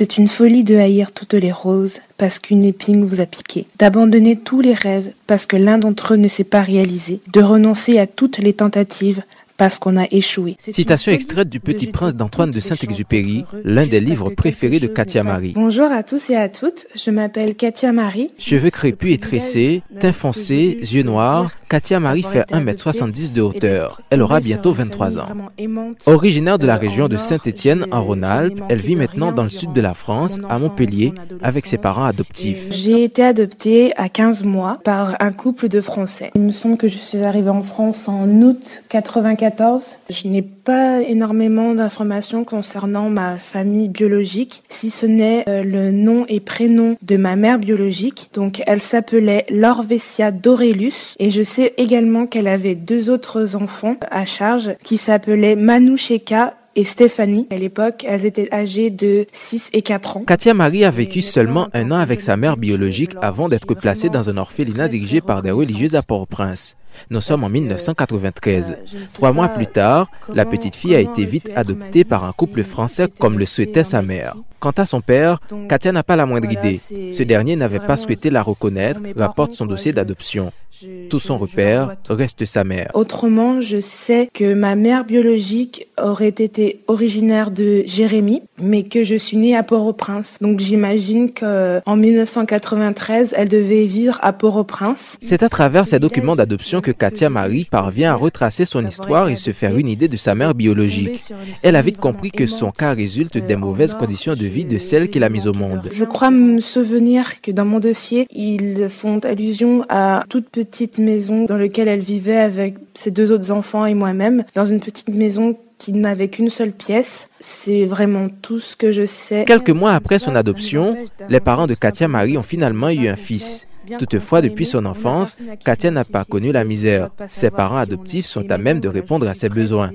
C'est une folie de haïr toutes les roses parce qu'une épine vous a piqué, d'abandonner tous les rêves parce que l'un d'entre eux ne s'est pas réalisé, de renoncer à toutes les tentatives parce qu'on a échoué. Citation extraite du Petit Prince d'Antoine de Saint-Exupéry, l'un des livres préférés de Katia Marie. Bonjour à tous et à toutes, je m'appelle Katia Marie. Cheveux crépus et tressés, teint foncé, yeux noirs, Katia Marie fait 1m70 de hauteur. Elle aura bientôt 23 ans. Originaire de la région de Saint-Étienne en Rhône-Alpes, elle vit maintenant dans le sud de la France, à Montpellier, avec ses parents adoptifs. J'ai été adoptée à 15 mois par un couple de Français. Il me semble que je suis arrivée en France en août 94 je n'ai pas énormément d'informations concernant ma famille biologique, si ce n'est euh, le nom et prénom de ma mère biologique. Donc elle s'appelait Lorvesia Dorelus et je sais également qu'elle avait deux autres enfants à charge qui s'appelaient Manoucheka et Stéphanie. À l'époque, elles étaient âgées de 6 et 4 ans. Katia Marie a vécu seulement un an avec sa mère biologique avant d'être placée dans un orphelinat dirigé par des religieuses à Port-au-Prince. Nous sommes en 1993. Trois mois plus tard, la petite fille a été vite adoptée par un couple français comme le souhaitait sa mère. Quant à son père, Katia n'a pas la moindre idée. Ce dernier n'avait pas souhaité la reconnaître, rapporte son dossier d'adoption. Tout son repère reste sa mère. Autrement, je sais que ma mère biologique aurait été originaire de Jérémy, mais que je suis née à Port-au-Prince. Donc j'imagine qu'en 1993, elle devait vivre à Port-au-Prince. C'est à travers ces documents d'adoption que Katia Marie parvient à retracer son histoire et se faire une idée de sa mère biologique. Elle a vite compris que son cas résulte des mauvaises conditions de vie de celle qui l'a mise au monde. Je crois me souvenir que dans mon dossier, ils font allusion à toute petite maison dans laquelle elle vivait avec ses deux autres enfants et moi-même, dans une petite maison qui n'avait qu'une seule pièce. C'est vraiment tout ce que je sais. Quelques mois après son adoption, les parents de Katia Marie ont finalement eu un fils. Toutefois, depuis son enfance, Katia n'a pas connu la misère. Ses parents adoptifs sont à même de répondre à ses besoins.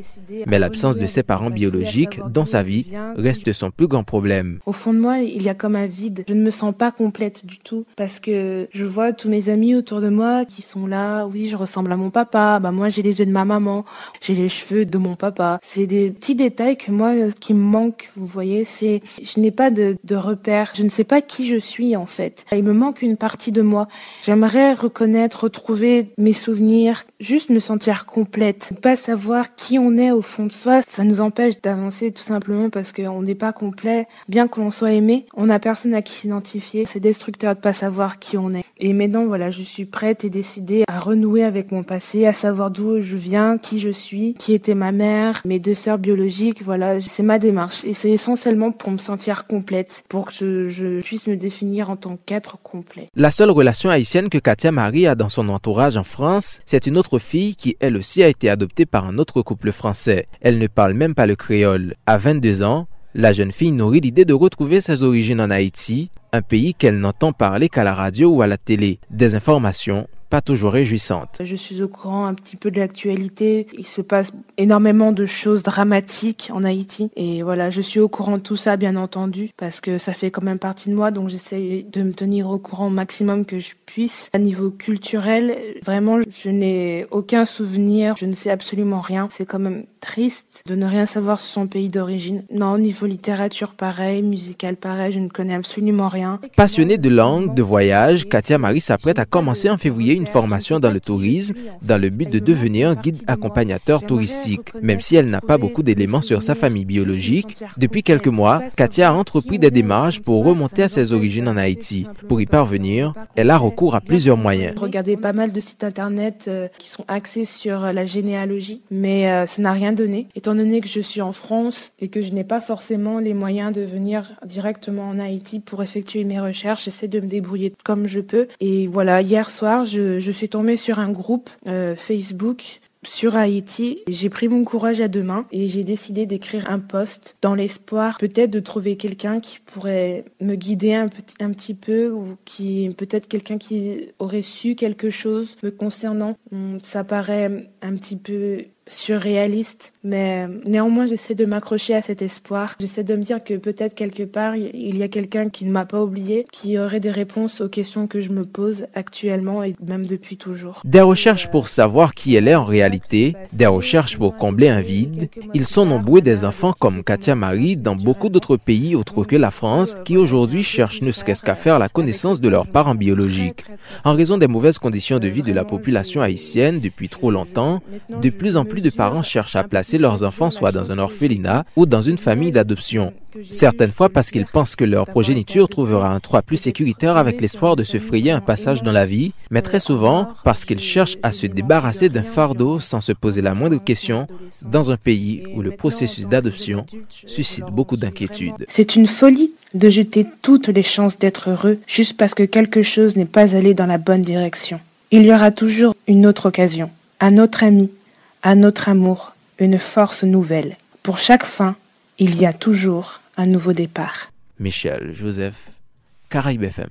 Mais l'absence de ses parents biologiques dans sa vie reste son plus grand problème. Au fond de moi, il y a comme un vide. Je ne me sens pas complète du tout parce que je vois tous mes amis autour de moi qui sont là. Oui, je ressemble à mon papa. Bah, moi, j'ai les yeux de ma maman. J'ai les cheveux de mon papa. C'est des petits détails que moi, qui me manquent. Vous voyez, c'est, je n'ai pas de, de repères. Je ne sais pas qui je suis, en fait. Il me manque une partie de moi. J'aimerais reconnaître, retrouver mes souvenirs, juste me sentir complète. Pas savoir qui on est au fond de soi, ça nous empêche d'avancer tout simplement parce qu'on n'est pas complet. Bien que l'on soit aimé, on n'a personne à qui s'identifier. C'est destructeur de pas savoir qui on est. Et maintenant, voilà, je suis prête et décidée à renouer avec mon passé, à savoir d'où je viens, qui je suis, qui était ma mère, mes deux sœurs biologiques. Voilà, c'est ma démarche. Et c'est essentiellement pour me sentir complète, pour que je, je puisse me définir en tant qu'être complet. La seule relation haïtienne que Katia Marie a dans son entourage en France, c'est une autre fille qui elle aussi a été adoptée par un autre couple français. Elle ne parle même pas le créole. À 22 ans, la jeune fille nourrit l'idée de retrouver ses origines en Haïti, un pays qu'elle n'entend parler qu'à la radio ou à la télé. Des informations pas toujours réjouissantes. Je suis au courant un petit peu de l'actualité. Il se passe énormément de choses dramatiques en Haïti. Et voilà, je suis au courant de tout ça, bien entendu, parce que ça fait quand même partie de moi. Donc j'essaie de me tenir au courant au maximum que je puisse. À niveau culturel, vraiment, je n'ai aucun souvenir. Je ne sais absolument rien. C'est quand même triste de ne rien savoir sur son pays d'origine. Non, au niveau littérature, pareil, musical, pareil, je ne connais absolument rien. Passionnée de langue, de voyage, Katia Marie s'apprête à commencer en février une formation dans le tourisme dans le but de devenir un guide accompagnateur touristique. Même si elle n'a pas beaucoup d'éléments sur sa famille biologique, depuis quelques mois, Katia a entrepris des démarches pour remonter à ses origines en Haïti. Pour y parvenir, elle a recours à plusieurs moyens. Regardez pas mal de sites internet euh, qui sont axés sur la généalogie, mais euh, ça n'a rien donné. Étant donné que je suis en France et que je n'ai pas forcément les moyens de venir directement en Haïti pour effectuer mes recherches, j'essaie de me débrouiller comme je peux. Et voilà, hier soir, je, je, suis tombée sur un groupe euh, Facebook sur Haïti. J'ai pris mon courage à deux mains et j'ai décidé d'écrire un post dans l'espoir peut-être de trouver quelqu'un qui pourrait me guider un petit, un petit peu ou qui peut-être quelqu'un qui aurait su quelque chose me concernant. Ça paraît un petit peu surréaliste, mais néanmoins j'essaie de m'accrocher à cet espoir. J'essaie de me dire que peut-être quelque part il y a quelqu'un qui ne m'a pas oublié, qui aurait des réponses aux questions que je me pose actuellement et même depuis toujours. Des recherches pour savoir qui elle est en réalité, des recherches pour combler un vide. Ils sont nombreux des enfants comme Katia Marie dans beaucoup d'autres pays autres que la France qui aujourd'hui cherchent ne serait-ce qu'à faire la connaissance de leurs parents biologiques. En raison des mauvaises conditions de vie de la population haïtienne depuis trop longtemps, de plus en plus de parents cherchent à placer leurs enfants soit dans un orphelinat ou dans une famille d'adoption. Certaines fois parce qu'ils pensent que leur progéniture trouvera un toit plus sécuritaire avec l'espoir de se frayer un passage dans la vie, mais très souvent parce qu'ils cherchent à se débarrasser d'un fardeau sans se poser la moindre question dans un pays où le processus d'adoption suscite beaucoup d'inquiétudes. C'est une folie de jeter toutes les chances d'être heureux juste parce que quelque chose n'est pas allé dans la bonne direction. Il y aura toujours une autre occasion, un autre ami, un autre amour, une force nouvelle. Pour chaque fin, il y a toujours un nouveau départ. Michel Joseph, Caraïbes FM.